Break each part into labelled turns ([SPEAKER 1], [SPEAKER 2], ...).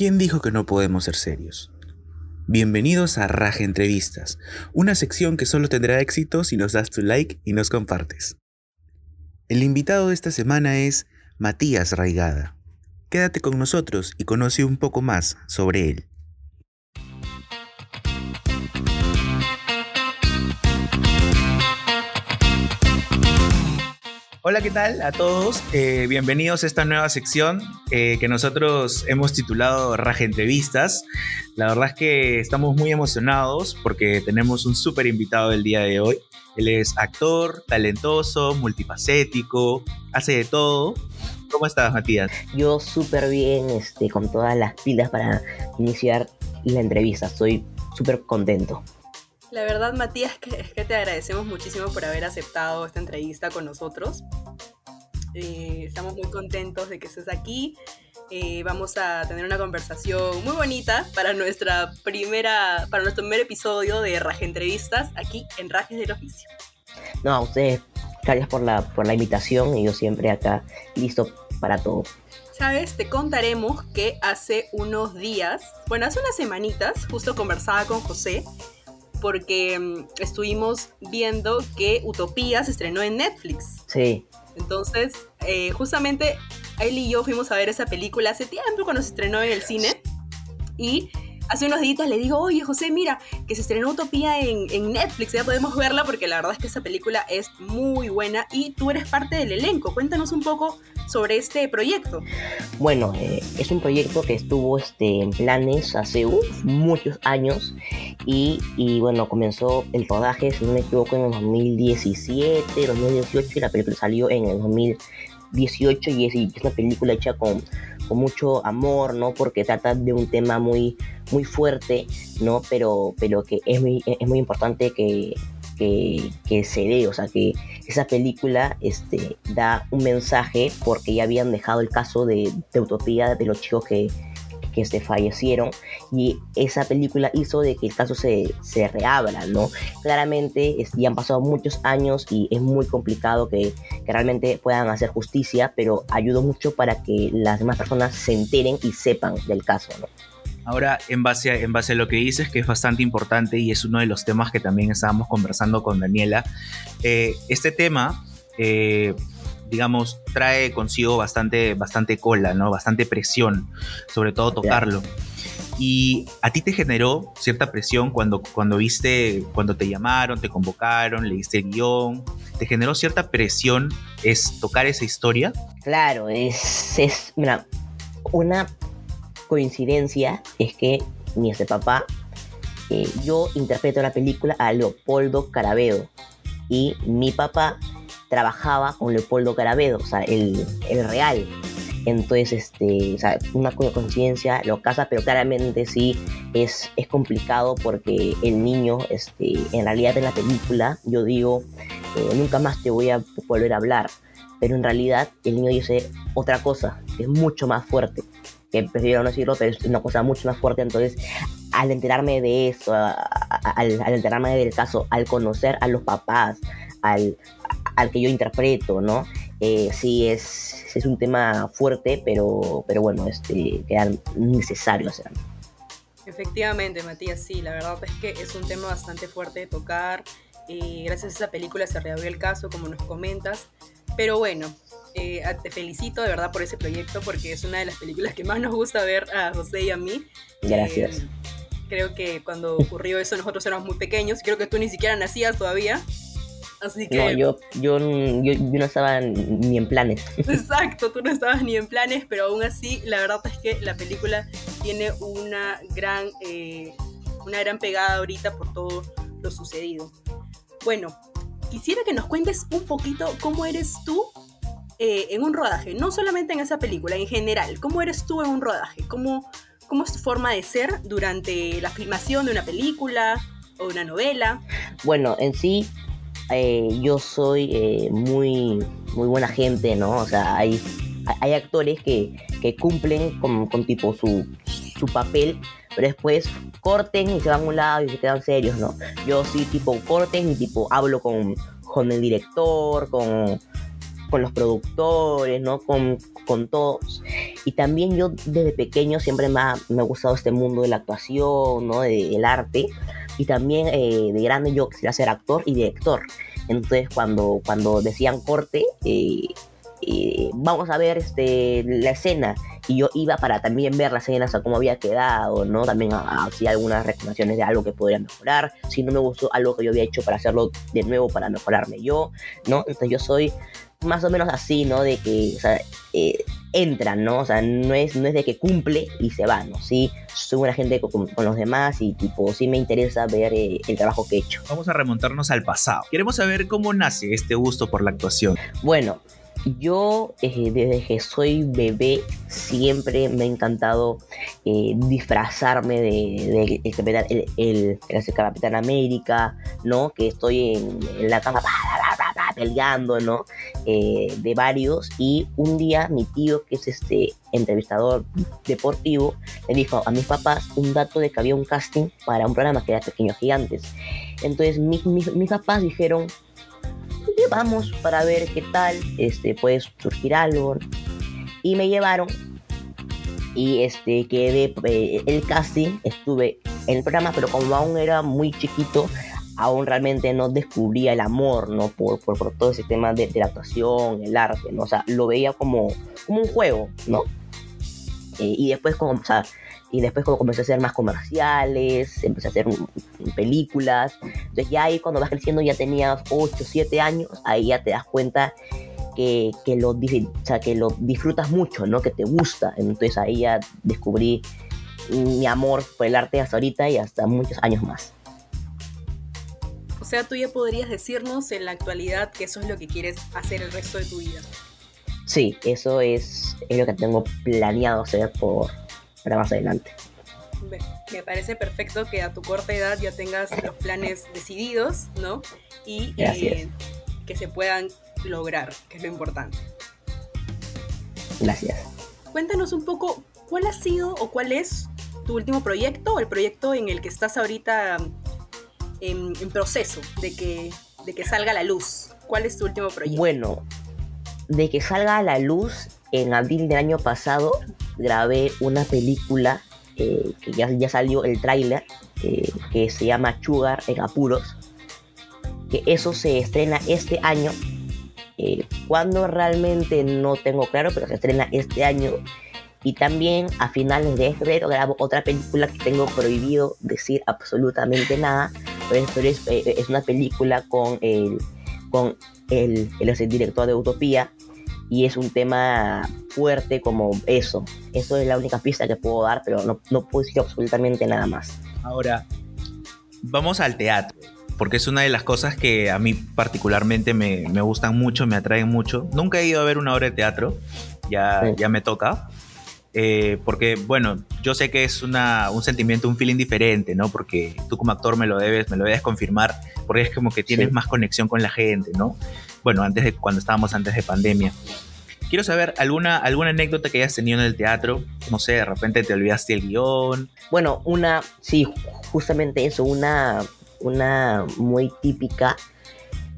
[SPEAKER 1] ¿Quién dijo que no podemos ser serios? Bienvenidos a Raja Entrevistas, una sección que solo tendrá éxito si nos das tu like y nos compartes. El invitado de esta semana es Matías Raigada. Quédate con nosotros y conoce un poco más sobre él. Hola, ¿qué tal a todos? Eh, bienvenidos a esta nueva sección eh, que nosotros hemos titulado Raja Entrevistas. La verdad es que estamos muy emocionados porque tenemos un súper invitado el día de hoy. Él es actor, talentoso, multifacético, hace de todo. ¿Cómo estás, Matías?
[SPEAKER 2] Yo súper bien, este, con todas las pilas para iniciar la entrevista. Estoy súper contento.
[SPEAKER 3] La verdad, Matías, que, que te agradecemos muchísimo por haber aceptado esta entrevista con nosotros. Eh, estamos muy contentos de que estés aquí. Eh, vamos a tener una conversación muy bonita para nuestra primera, para nuestro primer episodio de Raje Entrevistas aquí en Rajes del Oficio.
[SPEAKER 2] No, a ustedes, gracias por la, por la invitación y yo siempre acá listo para todo.
[SPEAKER 3] Sabes, te contaremos que hace unos días, bueno, hace unas semanitas, justo conversaba con José porque mm, estuvimos viendo que Utopía se estrenó en Netflix.
[SPEAKER 2] Sí.
[SPEAKER 3] Entonces, eh, justamente él y yo fuimos a ver esa película hace tiempo cuando se estrenó en el cine. Y hace unos días le digo, oye José, mira, que se estrenó Utopía en, Netflix, ya podemos verla porque la verdad es que esa película es muy buena y tú eres parte del elenco. Cuéntanos un poco sobre este proyecto.
[SPEAKER 2] Bueno, eh, es un proyecto que estuvo este, en planes hace muchos años y, y, bueno, comenzó el rodaje, si no me equivoco, en el 2017, 2018 y la película salió en el 2018 y es, y es una película hecha con con mucho amor, ¿no? Porque trata de un tema muy, muy fuerte, ¿no? Pero, pero que es muy, es muy importante que, que, se dé, o sea, que esa película este, da un mensaje porque ya habían dejado el caso de, de Utopía de los chicos que, que se fallecieron y esa película hizo de que el caso se, se reabra, ¿no? Claramente ya han pasado muchos años y es muy complicado que, que, realmente puedan hacer justicia, pero ayudó mucho para que las demás personas se enteren y sepan del caso, ¿no?
[SPEAKER 1] Ahora, en base, a, en base a lo que dices, que es bastante importante y es uno de los temas que también estábamos conversando con Daniela, eh, este tema eh, digamos, trae consigo bastante, bastante cola, ¿no? Bastante presión, sobre todo tocarlo. Y a ti te generó cierta presión cuando, cuando viste, cuando te llamaron, te convocaron, leíste el guion, ¿te generó cierta presión es tocar esa historia?
[SPEAKER 2] Claro, es, es mira, una coincidencia es que mi este papá, eh, yo interpreto la película a Leopoldo Carabedo y mi papá trabajaba con Leopoldo Carabedo, o sea, el, el real. Entonces, este, o sea, una coincidencia lo casa, pero claramente sí es, es complicado porque el niño, este, en realidad en la película, yo digo, eh, nunca más te voy a volver a hablar, pero en realidad el niño dice otra cosa, que es mucho más fuerte, que prefiero no decirlo, pero es una cosa mucho más fuerte, entonces al enterarme de eso, al, al enterarme del caso, al conocer a los papás, al, al que yo interpreto, ¿no? Eh, sí, es, es un tema fuerte, pero, pero bueno, este, necesario hacerlo.
[SPEAKER 3] Efectivamente, Matías, sí, la verdad es que es un tema bastante fuerte de tocar. y gracias a esa película se reabrió el caso, como nos comentas. Pero bueno, eh, te felicito de verdad por ese proyecto porque es una de las películas que más nos gusta ver a José y a mí.
[SPEAKER 2] Gracias.
[SPEAKER 3] Eh, creo que cuando ocurrió eso nosotros éramos muy pequeños. Creo que tú ni siquiera nacías todavía. Así que...
[SPEAKER 2] No, yo, yo, yo, no estaba ni en planes.
[SPEAKER 3] Exacto, tú no estabas ni en planes, pero aún así la verdad es que la película tiene una gran, eh, una gran pegada ahorita por todo lo sucedido. Bueno, quisiera que nos cuentes un poquito cómo eres tú eh, en un rodaje, no solamente en esa película, en general, cómo eres tú en un rodaje, cómo, cómo es tu forma de ser durante la filmación de una película o una novela.
[SPEAKER 2] Bueno, en sí eh, yo soy eh, muy, muy buena gente, ¿no? O sea, hay, hay actores que, que cumplen con, tipo su, su papel, pero después corten y se van a un lado y se quedan serios, ¿no? Yo sí tipo corten y tipo hablo con, con el director, con, con los productores, ¿no? Con, con todos. Y también yo desde pequeño siempre me ha, me ha gustado este mundo de la actuación, ¿no? De- del arte. Y también eh, de grande yo quisiera ser actor y director. Entonces cuando, cuando decían corte, eh, eh, vamos a ver este, la escena. Y yo iba para también ver la escena, o sea, cómo había quedado, ¿no? También hacía algunas recomendaciones de algo que podría mejorar. Si no me gustó algo que yo había hecho para hacerlo de nuevo, para mejorarme yo, ¿no? Entonces yo soy más o menos así, ¿no? De que, o sea, eh, entran, ¿no? O sea, no es, no es de que cumple y se va, ¿no? Sí, soy una gente con, con los demás y, tipo, sí me interesa ver eh, el trabajo que he hecho.
[SPEAKER 1] Vamos a remontarnos al pasado. Queremos saber cómo nace este gusto por la actuación.
[SPEAKER 2] Bueno, yo eh, desde que soy bebé siempre me ha encantado eh, disfrazarme de, de el, Capitán- el, el- el Capitán América, ¿no? Que estoy en, en la cama pa, pa, pa, peleando, ¿no? Eh, de varios y un día mi tío, que es este entrevistador deportivo, le dijo a mis papás un dato de que había un casting para un programa que era Pequeños Gigantes. Entonces mis, mis, mis papás dijeron, "Oye, vamos para ver qué tal, este, puede surgir algo. Y me llevaron y este, quedé eh, el casting, estuve en el programa, pero como aún era muy chiquito, aún realmente no descubría el amor, ¿no? Por, por, todo ese tema de, la actuación, el arte, ¿no? O sea, lo veía como, como un juego, ¿no? Eh, y después como, o sea, y después como comencé a hacer más comerciales, empecé a hacer películas, entonces ya ahí cuando vas creciendo ya tenías 8, 7 años, ahí ya te das cuenta que, que, lo, o sea, que lo disfrutas mucho, ¿no? Que te gusta, entonces ahí ya descubrí mi amor por el arte hasta ahorita y hasta muchos años más.
[SPEAKER 3] O sea, tú ya podrías decirnos en la actualidad que eso es lo que quieres hacer el resto de tu vida.
[SPEAKER 2] Sí, eso es, es lo que tengo planeado hacer por, para más adelante.
[SPEAKER 3] Me parece perfecto que a tu corta edad ya tengas los planes decididos, ¿no? Y eh, que se puedan lograr, que es lo importante.
[SPEAKER 2] Gracias.
[SPEAKER 3] Cuéntanos un poco cuál ha sido o cuál es tu último proyecto o el proyecto en el que estás ahorita en, en proceso de que, de que salga a la luz. ¿Cuál es tu último proyecto?
[SPEAKER 2] Bueno, de que salga a la luz, en abril del año pasado grabé una película eh, que ya, ya salió el tráiler, eh, que se llama Sugar en Apuros, que eso se estrena este año. Eh, cuando realmente no tengo claro, pero se estrena este año. Y también a finales de febrero grabo otra película que tengo prohibido decir absolutamente nada, pero es, eh, es una película con el, con es el director de Utopía y es un tema fuerte como eso. Eso es la única pista que puedo dar, pero no, no puedo decir absolutamente nada más.
[SPEAKER 1] Ahora, vamos al teatro, porque es una de las cosas que a mí particularmente me, me gustan mucho, me atraen mucho. Nunca he ido a ver una obra de teatro, ya,
[SPEAKER 2] Sí.
[SPEAKER 1] ya me toca. Eh, porque, bueno, yo sé que es una, un sentimiento, un feeling diferente, ¿no? Porque tú como actor me lo debes, me lo debes confirmar, porque es como que tienes
[SPEAKER 2] Sí.
[SPEAKER 1] más conexión con la gente, ¿no? Bueno, antes de cuando estábamos antes de pandemia. Quiero saber alguna, alguna anécdota que hayas tenido en el teatro. No sé, de repente te olvidaste el guion.
[SPEAKER 2] Bueno, una, sí, justamente eso, una, una muy típica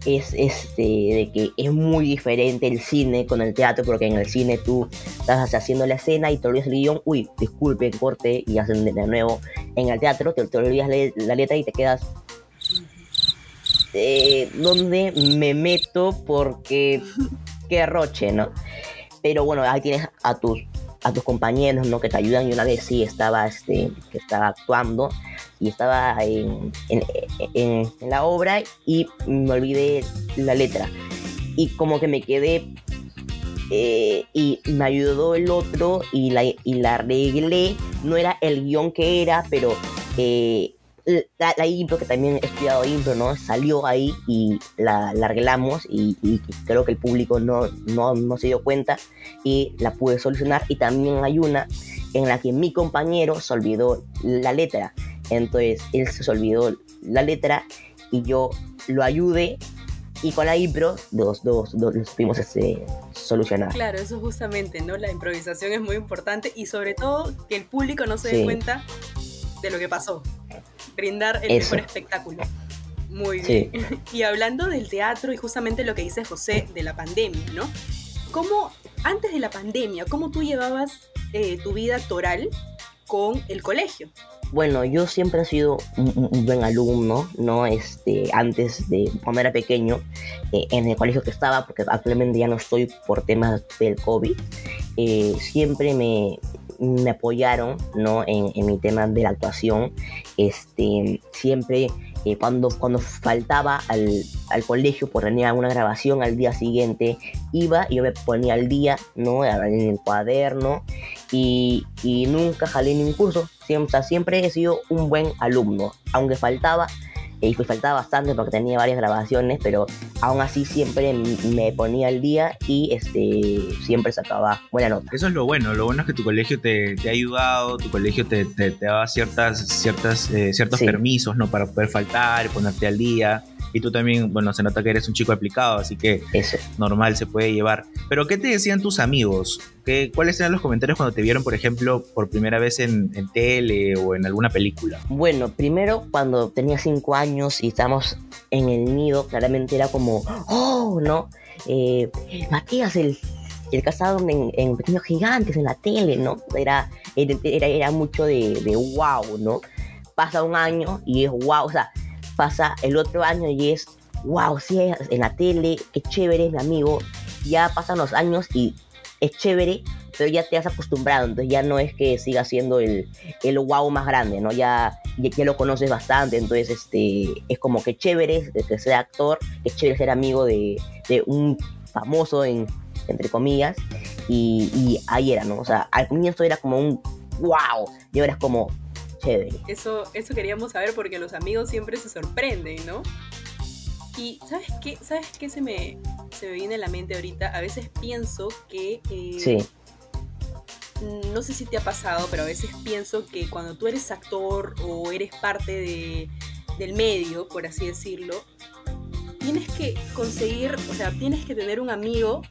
[SPEAKER 2] es este de que es muy diferente el cine con el teatro porque en el cine tú estás haciendo la escena y te olvidas el guion, uy, disculpe, corte y hacen de nuevo. En el teatro te, olvidas la letra y te quedas eh, ¿dónde me meto? Porque qué roche, ¿no? Pero bueno, ahí tienes a tus a tus compañeros, ¿no? Que te ayudan. Y una vez sí estaba, este, que estaba actuando y estaba en, en, en- la obra y me olvidé la letra. Y como que me quedé eh, y me ayudó el otro y la, y la arreglé, no era el guion que era, pero eh, la, la impro, que también he estudiado impro, ¿no? Salió ahí y la, la arreglamos y, y creo que el público no, no, no se dio cuenta y la pude solucionar. Y también hay una en la que mi compañero se olvidó la letra. Entonces él se olvidó la letra y yo lo ayudé y con la impro dos, dos, dos los pudimos este, solucionar.
[SPEAKER 3] Claro, eso justamente, ¿no? La improvisación es muy importante y sobre todo que el público no se dé
[SPEAKER 2] Sí.
[SPEAKER 3] cuenta de lo que pasó. Brindar el
[SPEAKER 2] Eso.
[SPEAKER 3] mejor espectáculo. Muy bien.
[SPEAKER 2] Sí.
[SPEAKER 3] Y hablando del teatro y justamente lo que dice José de la pandemia, ¿no? ¿cómo, antes de la pandemia, cómo tú llevabas eh, tu vida actoral con el colegio?
[SPEAKER 2] Bueno, yo siempre he sido un, un buen alumno, ¿no? Este, antes de cuando era pequeño, eh, en el colegio que estaba, porque actualmente ya no estoy por temas del COVID, eh, siempre me, me apoyaron, ¿no? En, en mi tema de la actuación. Este, siempre eh, cuando, cuando faltaba al, al colegio por tener alguna grabación al día siguiente, iba y yo me ponía al día, ¿no? En el cuaderno y, y nunca jalé ningún curso. Siempre, siempre he sido un buen alumno, aunque faltaba, y pues faltaba bastante porque tenía varias grabaciones, pero aún así siempre me ponía al día y este siempre sacaba buena nota.
[SPEAKER 1] Eso es lo bueno, lo bueno es que tu colegio te, te ha ayudado, tu colegio te, te, te daba ciertas, ciertas, eh, ciertos
[SPEAKER 2] Sí.
[SPEAKER 1] permisos, ¿no? Para poder faltar, ponerte al día. Y tú también, bueno, se nota que eres un chico aplicado, así que
[SPEAKER 2] Eso.
[SPEAKER 1] normal se puede llevar. Pero, ¿qué te decían tus amigos? ¿Qué, ¿Cuáles eran los comentarios cuando te vieron, por ejemplo, por primera vez en, en tele o en alguna película?
[SPEAKER 2] Bueno, primero cuando tenía 5 años y estábamos en el nido, claramente era como, oh, ¿no? Eh, Matías, el, el casado en, en Pequeños Gigantes, en la tele, ¿no? Era, era, era, mucho de, de wow, ¿no? Pasa un año y es wow, o sea, pasa el otro año y es wow, sí, en la tele, qué chévere, mi amigo. Ya pasan los años y es chévere, pero ya te has acostumbrado, entonces ya no es que siga siendo el, el wow más grande, ¿no? Ya, ya, lo conoces bastante, entonces este, es como que chévere que sea actor, que chévere ser amigo de, de un famoso, en, entre comillas, y, y ahí era, ¿no? O sea, al comienzo era como un wow, y ahora es como chévere.
[SPEAKER 3] Eso, eso queríamos saber porque los amigos siempre se sorprenden, ¿no? Y ¿sabes qué? ¿Sabes qué se me, se me viene a la mente ahorita? A veces pienso que... eh,
[SPEAKER 2] Sí,
[SPEAKER 3] no sé si te ha pasado, pero a veces pienso que cuando tú eres actor o eres parte de, del medio, por así decirlo, tienes que conseguir, o sea, tienes que tener un amigo,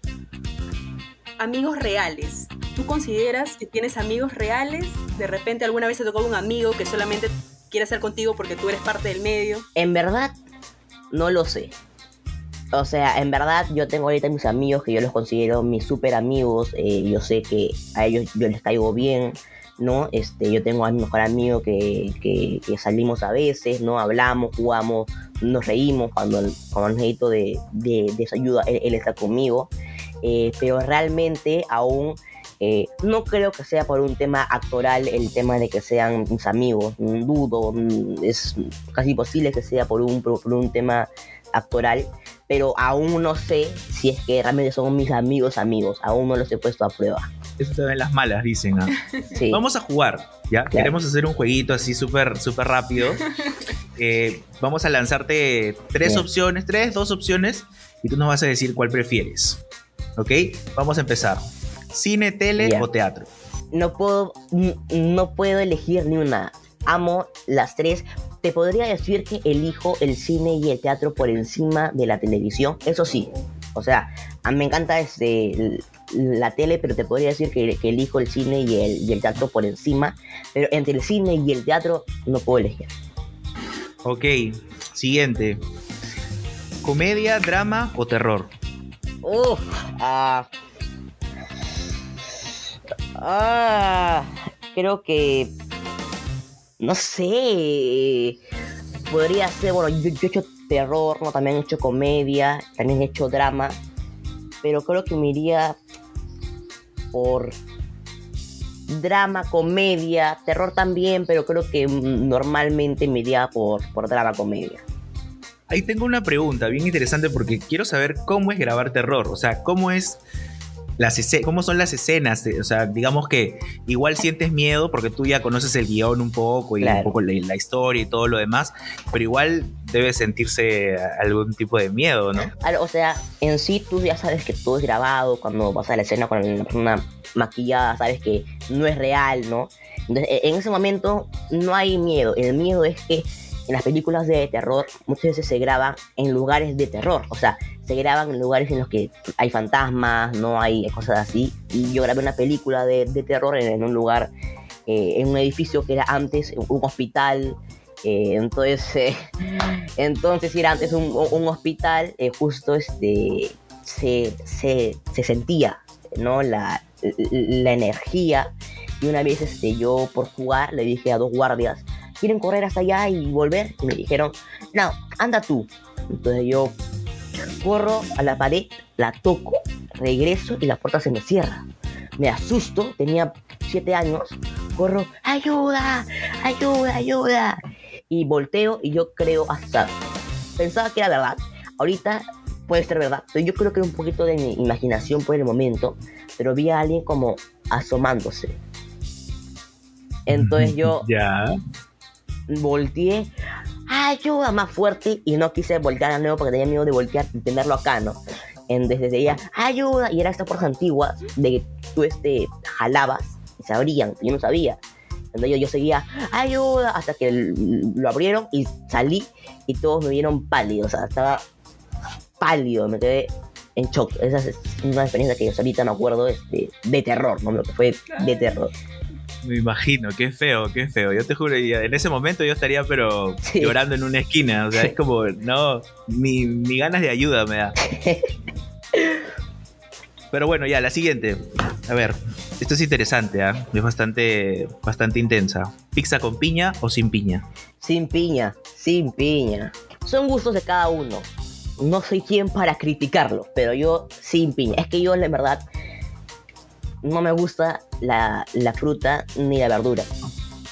[SPEAKER 3] amigos reales. ¿Tú consideras que tienes amigos reales? De repente alguna vez te tocó un amigo que solamente quiere estar contigo porque tú eres parte del medio.
[SPEAKER 2] en verdad, no lo sé. O sea, en verdad yo tengo ahorita mis amigos que yo los considero mis super amigos. eh, yo sé que a ellos yo les caigo bien, ¿no? Este, yo tengo a mi mejor amigo que, que, salimos a veces, ¿no? Hablamos, jugamos, nos reímos cuando, cuando necesito de, de, de ayuda, él, él está conmigo. Eh, pero realmente aún eh, no creo que sea por un tema actoral el tema de que sean mis amigos. mm, Dudo, mm, es casi posible que sea por un, por, un tema actoral, pero aún no sé si es que realmente son mis amigos amigos, aún no los he puesto a prueba.
[SPEAKER 1] Eso se ven las malas, dicen. ¿ah?
[SPEAKER 2] Sí.
[SPEAKER 1] Vamos a jugar, ¿ya? Queremos hacer un jueguito así súper súper rápido. Eh, vamos a lanzarte tres
[SPEAKER 2] Bien.
[SPEAKER 1] opciones, tres, dos opciones, y tú nos vas a decir cuál prefieres. ¿Ok? Vamos a empezar. ¿Cine, tele o teatro?
[SPEAKER 2] No puedo, no puedo elegir ni una. Amo las tres. Te podría decir que elijo el cine y el teatro por encima de la televisión. Eso sí. O sea, a mí me encanta este, la tele, pero te podría decir que, que elijo el cine y el, y el teatro por encima. Pero entre el cine y el teatro no puedo elegir.
[SPEAKER 1] Ok, siguiente. ¿Comedia, drama o terror?
[SPEAKER 2] Uf, ah. Ah, creo que. No sé. Podría ser, bueno, yo, he hecho terror, ¿no? También he hecho comedia, también he hecho drama. Pero creo que me iría por drama, comedia, terror también, pero creo que normalmente me iría por, por drama, comedia.
[SPEAKER 1] Ahí tengo una pregunta bien interesante porque quiero saber cómo es grabar terror. O sea, cómo es las cómo son las escenas. O sea, digamos que igual sientes miedo porque tú ya conoces el guion un poco y
[SPEAKER 2] Claro.
[SPEAKER 1] un poco la, la historia y todo lo demás, pero igual debe sentirse algún tipo de miedo, ¿no?
[SPEAKER 2] O sea, en sí tú ya sabes que todo es grabado, cuando vas a la escena con la persona maquillada, sabes que no es real, ¿no? Entonces, e- en ese momento no hay miedo. El miedo es que en las películas de terror muchas veces se graban en lugares de terror. O sea, se graban en lugares en los que hay fantasmas, no hay cosas así. Y yo grabé una película de, terror en, un lugar, eh, en un edificio que era antes un hospital. entonces, eh, entonces era antes un, un hospital, eh, justo este, se, se, se sentía, ¿no? La, la energía. Y una vez este, yo por jugar le dije a dos guardias, ¿quieren correr hasta allá y volver? Y me dijeron, no, anda tú. Entonces yo corro a la pared, la toco, regreso y la puerta se me cierra. Me asusto, tenía siete años, corro, ayuda, ayuda, ayuda. Y volteo y yo creo hasta, pensaba que era verdad. Ahorita puede ser verdad, pero yo creo que era un poquito de mi imaginación por el momento, pero vi a alguien como asomándose. Entonces yo
[SPEAKER 1] Ya.
[SPEAKER 2] volteé, ayuda más fuerte y no quise voltear de nuevo porque tenía miedo de voltear y tenerlo acá, ¿no? Entonces ella, ayuda, y era esta fuerza antigua de que tú este, jalabas y se abrían, yo no sabía. Entonces yo, yo seguía, ayuda, hasta que lo abrieron y salí y todos me vieron pálido, o sea, estaba pálido, me quedé en shock. Esa es una experiencia que yo ahorita me acuerdo este, de terror, ¿no? Lo que fue de terror.
[SPEAKER 1] Me imagino, qué feo, qué feo. Yo te juro, en ese momento yo estaría pero
[SPEAKER 2] Sí.
[SPEAKER 1] llorando en una esquina. O sea, es como, no, ni, ni ganas de ayuda me da. Pero bueno, ya, la siguiente. A ver, esto es interesante, ¿ah? Es bastante, bastante intensa. ¿Pizza con piña o sin piña?
[SPEAKER 2] Sin piña, sin piña. Son gustos de cada uno. No soy quien para criticarlo, pero yo sin piña. Es que yo, la verdad, no me gusta la, la fruta ni la verdura.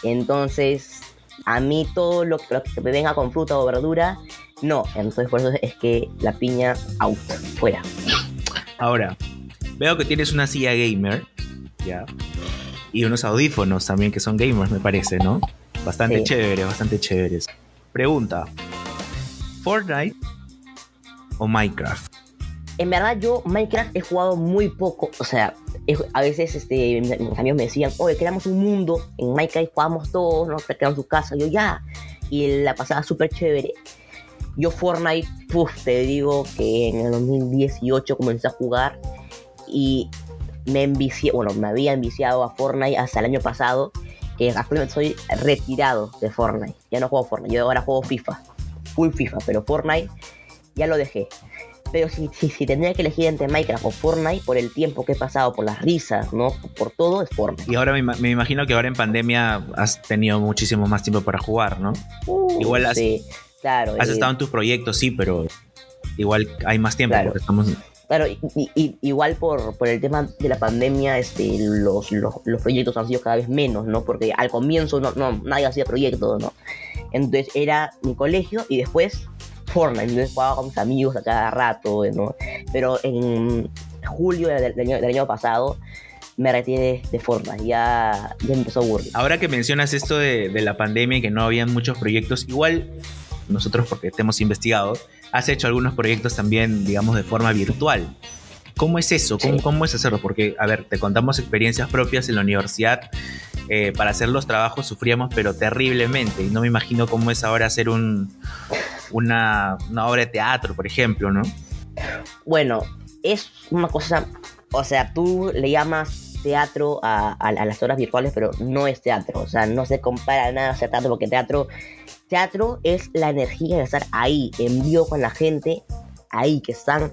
[SPEAKER 2] Entonces, a mí todo lo, lo que me venga con fruta o verdura, no. Entonces, por eso es que la piña, out, fuera.
[SPEAKER 1] Ahora, veo que tienes una silla gamer, ¿ya? Y unos audífonos también que son gamers, me parece, ¿no? Bastante
[SPEAKER 2] Sí.
[SPEAKER 1] chévere, bastante chéveres. Pregunta: ¿Fortnite o Minecraft?
[SPEAKER 2] En verdad yo Minecraft he jugado muy poco, o sea, a veces este, mis amigos me decían, oye, creamos un mundo, en Minecraft jugamos todos, ¿no? Creamos su casa, yo ya, y la pasaba súper chévere. Yo Fortnite, te digo que en el 2018 comencé a jugar y me envicié, bueno, me había enviciado a Fortnite hasta el año pasado, que actualmente soy retirado de Fortnite, ya no juego Fortnite, yo ahora juego FIFA, full FIFA, pero Fortnite ya lo dejé. Pero si, si, si tendría que elegir entre Minecraft o Fortnite, por el tiempo que he pasado, por las risas, ¿no? Por todo, es Fortnite.
[SPEAKER 1] Y ahora me, me imagino que ahora en pandemia has tenido muchísimo más tiempo para jugar, ¿no?
[SPEAKER 2] Uh,
[SPEAKER 1] Igual has-
[SPEAKER 2] sí, claro.
[SPEAKER 1] Has
[SPEAKER 2] eh,
[SPEAKER 1] estado en tus proyectos, sí, pero igual hay más tiempo
[SPEAKER 2] Claro.
[SPEAKER 1] porque estamos...
[SPEAKER 2] Claro, y- igual por, por el tema de la pandemia, este, los, los, los proyectos han sido cada vez menos, ¿no? Porque al comienzo no, no, nadie hacía proyectos, ¿no? Entonces era mi colegio y después Fortnite, entonces jugaba con mis amigos a cada rato, ¿no? Pero en julio del, del año, del año pasado me retiré de Fortnite, ya, ya empezó a aburrir.
[SPEAKER 1] Ahora que mencionas esto de, de la pandemia y que no habían muchos proyectos, igual nosotros porque te hemos investigado, has hecho algunos proyectos también, digamos, de forma virtual. ¿Cómo es eso? ¿Cómo,
[SPEAKER 2] Sí.
[SPEAKER 1] cómo es hacerlo? Porque, a ver, te contamos experiencias propias en la universidad. eh, para hacer los trabajos sufríamos, pero terriblemente. Y no me imagino cómo es ahora hacer un, una, obra de teatro, por ejemplo, ¿no?
[SPEAKER 2] Bueno, es una cosa, o sea, tú le llamas teatro a, las horas virtuales, pero no es teatro, o sea, no se compara nada a teatro, porque teatro, teatro es la energía de estar ahí, en vivo con la gente, ahí, que están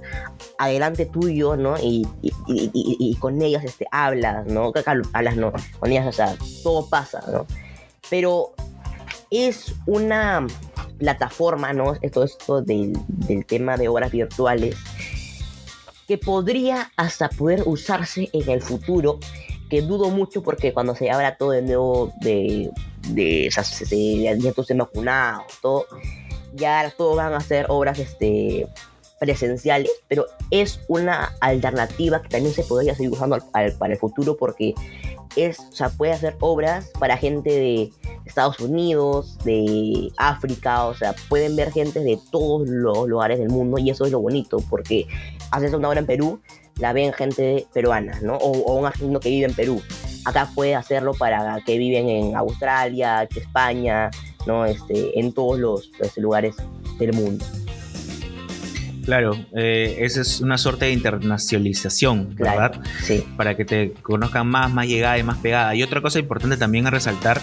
[SPEAKER 2] adelante tuyo, ¿no? Y, y, con ellas este, hablas, ¿no? Hablas, no, con ellas, o sea, todo pasa, ¿no? Pero es una plataforma, ¿no? Esto, esto del, del tema de obras virtuales, que podría hasta poder usarse en el futuro, que dudo mucho porque cuando se abra todo de nuevo de, de, ya todos estén vacunados, todo, ya todos van a hacer obras este, presenciales, pero es una alternativa que también se podría seguir usando para el futuro porque es, o sea, puede hacer obras para gente de Estados Unidos, de África, o sea, pueden ver gente de todos los lugares del mundo y eso es lo bonito porque haces una obra en Perú, la ven gente peruana, ¿no? O, un argentino que vive en Perú. Acá puede hacerlo para que viven en Australia, España, ¿no? Este, en todos los, los lugares del mundo.
[SPEAKER 1] Claro, eh, esa es una suerte de internacionalización,
[SPEAKER 2] Claro,
[SPEAKER 1] ¿verdad?
[SPEAKER 2] sí.
[SPEAKER 1] para que te conozcan más, más llegada y más pegada. Y otra cosa importante también a resaltar,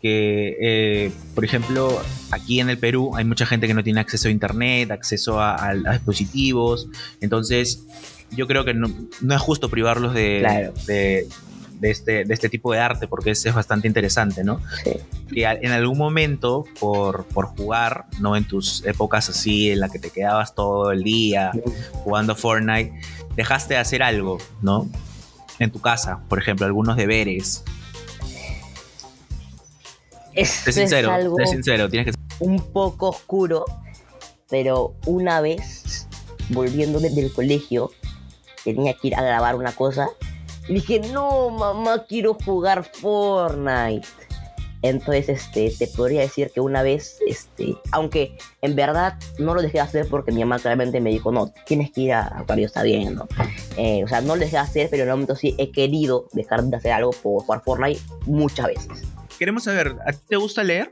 [SPEAKER 1] que, eh, por ejemplo, aquí en el Perú hay mucha gente que no tiene acceso a internet, acceso a, a- a dispositivos, entonces yo creo que no, no es justo privarlos de,
[SPEAKER 2] Claro.
[SPEAKER 1] de, de este, de este tipo de arte porque ese es bastante interesante, ¿no?
[SPEAKER 2] Sí.
[SPEAKER 1] Que a- en algún momento, por, por jugar, ¿no? En tus épocas así, en la que te quedabas todo el día jugando Fortnite, dejaste de hacer algo, ¿no? En tu casa, por ejemplo, algunos deberes.
[SPEAKER 2] Esto
[SPEAKER 1] Sé sincero,
[SPEAKER 2] es algo
[SPEAKER 1] sé sincero, tienes que
[SPEAKER 2] un poco oscuro, pero una vez, volviendo de- del colegio, tenía que ir a grabar una cosa. Y dije, no, mamá, quiero jugar Fortnite. Entonces, este, te podría decir que una vez, este, aunque en verdad no lo dejé de hacer porque mi mamá claramente me dijo, no, tienes que ir a jugar, yo está bien, ¿no? Eh, o sea, no lo dejé de hacer, pero en un momento sí he querido dejar de hacer algo por jugar Fortnite muchas veces.
[SPEAKER 1] Queremos saber, ¿a ti te gusta leer?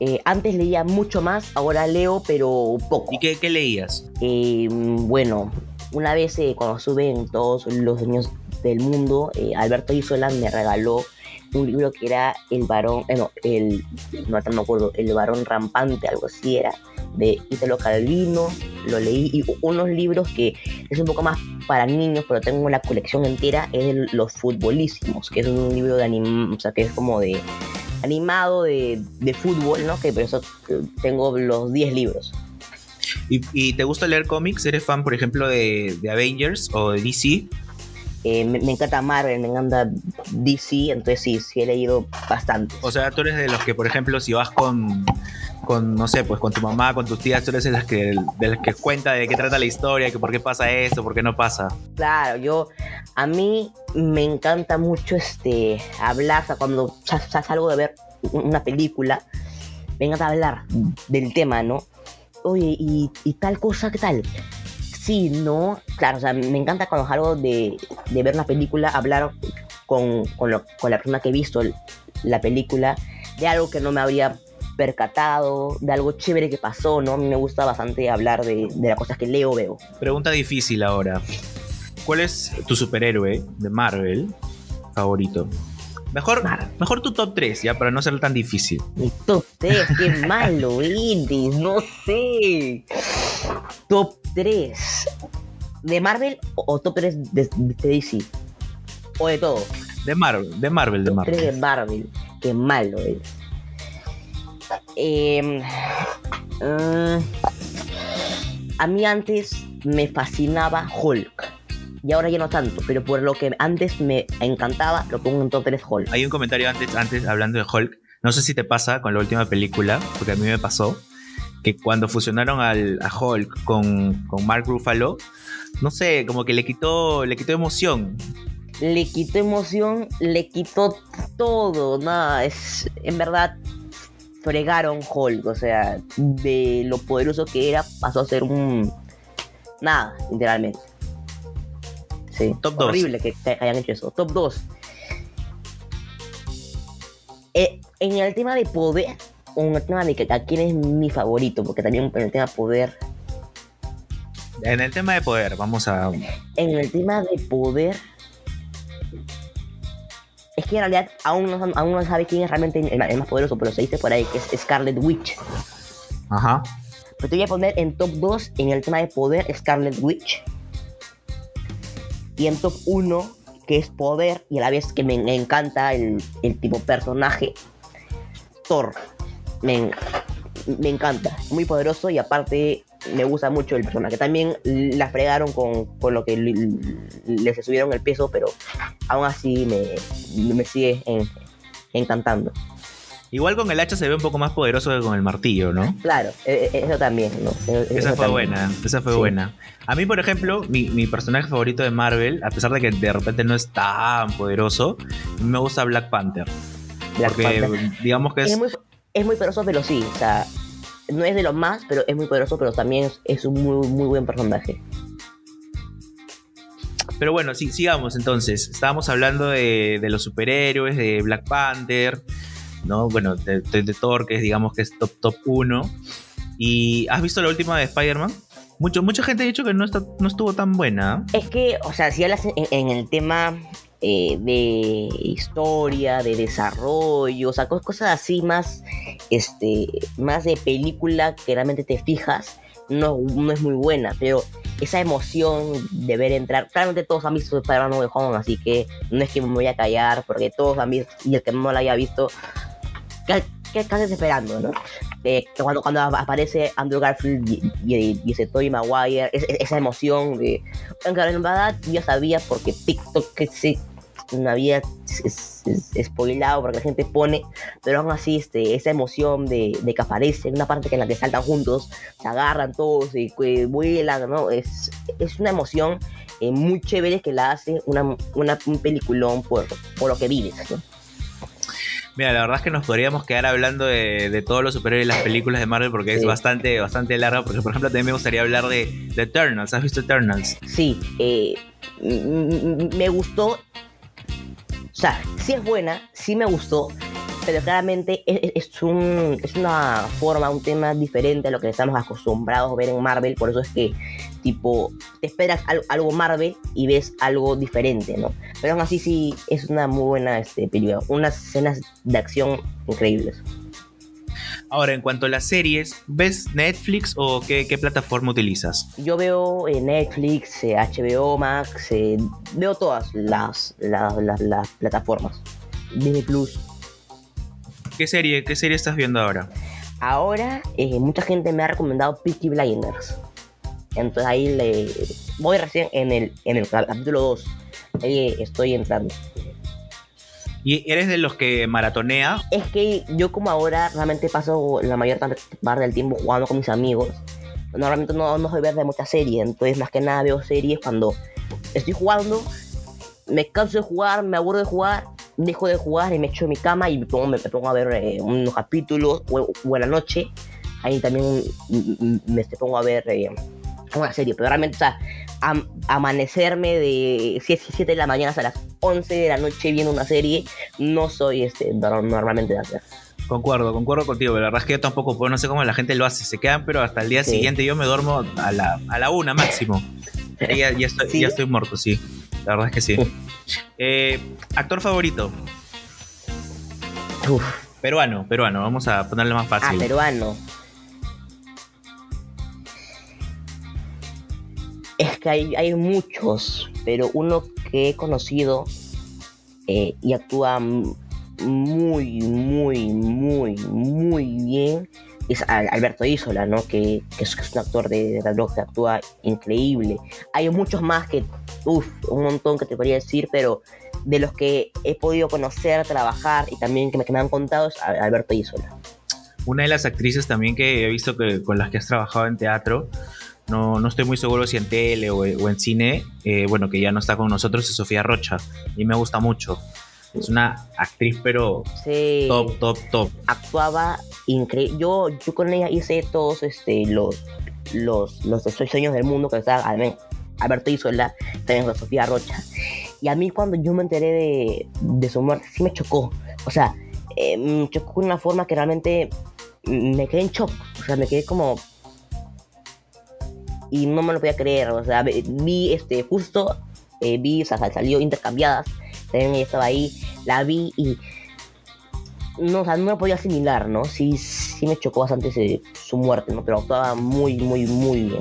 [SPEAKER 2] Eh, antes leía mucho más, ahora leo, pero poco.
[SPEAKER 1] ¿Y qué, qué leías?
[SPEAKER 2] Eh, bueno, una vez eh, cuando estuve en todos los niños del mundo, eh, Alberto Isola me regaló un libro que era El varón, eh, no, el, no, no me acuerdo, El varón rampante, algo así era, de Italo Calvino, lo leí, y unos libros que es un poco más para niños, pero tengo la colección entera, es de Los Futbolísimos, que es un libro de anim, o sea, que es como de animado de, de fútbol, ¿no? Que por eso eh, tengo los 10 libros.
[SPEAKER 1] ¿Y, y te gusta leer cómics? ¿Eres fan, por ejemplo, de, de Avengers o de DC?
[SPEAKER 2] Eh, me, me encanta Marvel, me encanta DC, entonces sí, sí he leído bastante.
[SPEAKER 1] O sea, tú eres de los que, por ejemplo, si vas con, con no sé, pues con tu mamá, con tus tías, tú eres de las que, de las que cuenta de qué trata la historia, que por qué pasa esto, por qué no pasa.
[SPEAKER 2] Claro, yo, a mí me encanta mucho este, hablar, o sea, cuando sa- sa- salgo de ver una película, me encanta hablar del tema, ¿no? Oye, y, y tal cosa, ¿qué tal? Sí, no, claro, o sea, me encanta cuando salgo de, de ver una película, hablar con, con, lo- con la persona que he visto la película de algo que no me habría percatado, de algo chévere que pasó, ¿no? A mí me gusta bastante hablar de, de las cosas que leo o veo.
[SPEAKER 1] Pregunta difícil ahora. ¿Cuál es tu superhéroe de Marvel favorito? Mejor, mejor tu top 3, ya, para no ser tan difícil.
[SPEAKER 2] Mi top 3, qué malo eres, no sé. Top 3. ¿De Marvel o, top 3 de, de DC? O de todo.
[SPEAKER 1] De Marvel, de Marvel, de
[SPEAKER 2] Top 3
[SPEAKER 1] Marvel.
[SPEAKER 2] de Marvel. Qué malo eres. Em, mm, a mí antes me fascinaba Hulk. Y ahora ya no tanto, pero por lo que antes me encantaba, lo pongo en top 3 Hulk.
[SPEAKER 1] Hay un comentario antes, antes hablando de Hulk. No sé si te pasa con la última película, porque a mí me pasó, que cuando fusionaron al, a Hulk con, con Mark Ruffalo, no sé, como que le quitó, le quitó emoción.
[SPEAKER 2] le quitó emoción, le quitó todo, nada, es en verdad fregaron Hulk, o sea, de lo poderoso que era pasó a ser un nada, literalmente. Sí,
[SPEAKER 1] Top
[SPEAKER 2] horrible que, que hayan hecho eso. Top 2. en el tema de poder, en el tema de que a quién es mi favorito, porque también en el tema de poder,
[SPEAKER 1] En el tema de poder, vamos a...
[SPEAKER 2] en el tema de poder es que en realidad aún no, aún no sabe quién es realmente el, el más poderoso, pero se dice por ahí que es Scarlet Witch.
[SPEAKER 1] Ajá.
[SPEAKER 2] Pero te voy a poner en top 2 en el tema de poder Scarlet Witch. Y en top 1, que es poder, y a la vez que me encanta el, el tipo personaje, Thor. Me, me encanta, muy poderoso y aparte me gusta mucho el personaje. También la fregaron con, con lo que le, le subieron el peso, pero aún así me, me sigue en- encantando.
[SPEAKER 1] Igual con el hacha se ve un poco más poderoso que con el martillo, ¿no?
[SPEAKER 2] Claro, e- e- eso también, ¿no? E-
[SPEAKER 1] Esa fue
[SPEAKER 2] también.
[SPEAKER 1] buena, esa fue
[SPEAKER 2] Sí.
[SPEAKER 1] buena. A mí, por ejemplo, mi, mi personaje favorito de Marvel, a pesar de que de repente no es tan poderoso, me gusta Black Panther.
[SPEAKER 2] Black
[SPEAKER 1] porque
[SPEAKER 2] Panther.
[SPEAKER 1] digamos que es...
[SPEAKER 2] es muy, es muy poderoso, pero sí, o sea, no es de los más, pero es muy poderoso, pero también es, es un muy, muy buen personaje.
[SPEAKER 1] Pero bueno, sí, sigamos entonces. Estábamos hablando de, de los superhéroes, de Black Panther, ¿no? Bueno, de, de- de Thor, que es, digamos que es top, top 1. ¿Y has visto la última de Spider-Man? Mucho, mucha gente ha dicho que no, está, no estuvo tan buena.
[SPEAKER 2] Es que, o sea, si hablas en, en el tema eh, de historia, de desarrollo, o sea, cosas así más, este, más de película que realmente te fijas, no, no es muy buena, pero esa emoción de ver entrar, claramente todos han visto Spider-Man Home, así que no es que me voy a callar, porque todos han visto, y el que no la haya visto, ¿qué, estás esperando, no? cuando, cuando aparece Andrew Garfield y, dice Tobey Maguire, esa emoción de... En verdad yo sabía porque TikTok que se no había spoilado porque la gente pone, pero aún así este, esa emoción de, de que aparece, una parte en la que saltan juntos, se agarran todos y vuelan, ¿no? Es, es una emoción eh, muy chévere que la hace una, una, un peliculón por, por lo que vives, ¿no?
[SPEAKER 1] Mira, la verdad es que nos podríamos quedar hablando de, todos los superhéroes y las películas de Marvel porque es bastante, bastante largo. Porque, por ejemplo, también me gustaría hablar de, de Eternals. ¿Has visto Eternals?
[SPEAKER 2] Sí, eh, me gustó. O sea, sí es buena, sí me gustó, pero claramente es, un, es una forma, un tema diferente a lo que estamos acostumbrados a ver en Marvel, por eso es que, tipo, te esperas algo, Marvel y ves algo diferente, ¿no? Pero aún así sí es una muy buena este, película, unas escenas de acción increíbles.
[SPEAKER 1] Ahora, en cuanto a las series, ¿ves Netflix o qué, plataforma utilizas?
[SPEAKER 2] Yo veo eh, Netflix, HBO eh, Max, eh, veo todas las, las, las plataformas. Disney Plus,
[SPEAKER 1] ¿Qué serie, qué serie estás viendo ahora?
[SPEAKER 2] Ahora, mucha gente me ha recomendado Peaky Blinders. Entonces ahí le voy recién en el, en el capítulo 2. Ahí estoy entrando.
[SPEAKER 1] ¿Y eres de los que maratonea?
[SPEAKER 2] Es que yo como ahora realmente paso la mayor parte del tiempo jugando con mis amigos. Normalmente no, no soy ver de muchas series, entonces más que nada veo series cuando estoy jugando, me canso de jugar, me aburro de jugar dejo de jugar y me echo en mi cama y me pongo, me, pongo a ver eh, unos capítulos o, o, en la noche. Ahí también me pongo a ver eh, una serie, pero realmente, o sea, amanecerme de 7 de la mañana hasta las 11 de la noche viendo una serie, no soy este, normalmente de hacer.
[SPEAKER 1] Concuerdo, concuerdo contigo, pero la verdad es que yo tampoco puedo, no sé cómo la gente lo hace, se quedan, pero hasta el día siguiente yo me duermo a la, a la una máximo. ya, ya, estoy, ya estoy muerto, sí. La verdad es que sí. Eh, ¿Actor favorito? Peruano, peruano. Vamos a ponerle más fácil.
[SPEAKER 2] Ah, peruano. Que hay, muchos, pero uno que he conocido eh, y actúa muy, muy, muy, muy bien es Alberto Isola, ¿no? Que, es, un actor de, de que actúa increíble. Hay muchos más que, uff, un montón que te podría decir, pero de los que he podido conocer, trabajar y también que me, han contado es Alberto Isola.
[SPEAKER 1] Una de las actrices también que he visto que, con las que has trabajado en teatro, no, no estoy muy seguro si en tele o, en cine, eh, bueno, que ya no está con nosotros, es Sofía Rocha, y me gusta mucho. Es una actriz, pero top, top, top.
[SPEAKER 2] Actuaba increíble. Yo, yo con ella hice todos este, los, los, los sueños del mundo que estaba Alberto Isola, también con Sofía Rocha. Y a mí cuando yo me enteré de, de su muerte, sí me chocó. O sea, eh, me chocó de una forma que realmente me quedé en shock. O sea, me quedé como... Y no me lo podía creer. O sea, vi este, justo, eh, vi, o sea, salió intercambiadas también estaba ahí, la vi y no, o sea, no lo podía asimilar, ¿no? Sí, sí me chocó bastante su muerte, ¿no? Pero actuaba muy, muy, muy bien.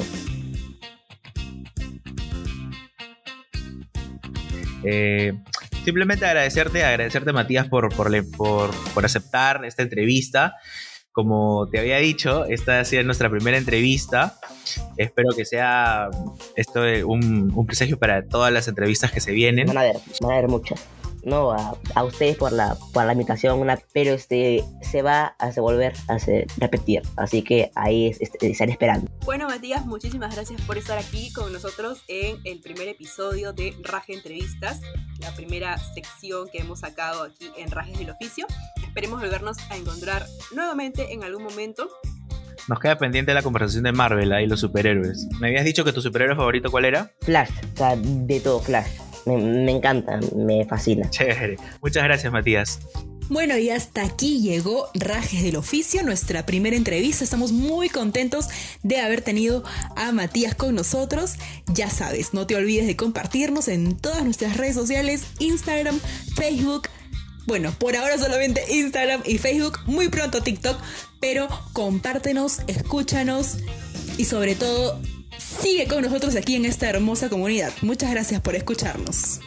[SPEAKER 1] Eh, simplemente agradecerte, agradecerte Matías por, por, por, por, aceptar esta entrevista. Como te había dicho, esta ha sido nuestra primera entrevista. Espero que sea esto un, un presagio para todas las entrevistas que se vienen.
[SPEAKER 2] Van a ver, van a ver muchas no a, ustedes por la, por la invitación, una, pero este se va a volver a repetir, así que ahí es, este, están esperando.
[SPEAKER 3] Bueno, Matías, muchísimas gracias por estar aquí con nosotros en el primer episodio de Raje Entrevistas, la primera sección que hemos sacado aquí en Rajes del Oficio. Esperemos volvernos a encontrar nuevamente en algún momento.
[SPEAKER 1] Nos queda pendiente la conversación de Marvel ahí, los superhéroes. ¿Me habías dicho que tu superhéroe favorito cuál era?
[SPEAKER 2] Flash, o sea, de todo Flash me, encanta, me fascina.
[SPEAKER 1] Chévere. Muchas gracias, Matías.
[SPEAKER 3] Bueno, y hasta aquí llegó Rajes del Oficio, nuestra primera entrevista. Estamos muy contentos de haber tenido a Matías con nosotros. Ya sabes, no te olvides de compartirnos en todas nuestras redes sociales, Instagram, Facebook. Bueno, por ahora solamente Instagram y Facebook, muy pronto TikTok, pero compártenos, escúchanos y sobre todo sigue con nosotros aquí en esta hermosa comunidad. Muchas gracias por escucharnos.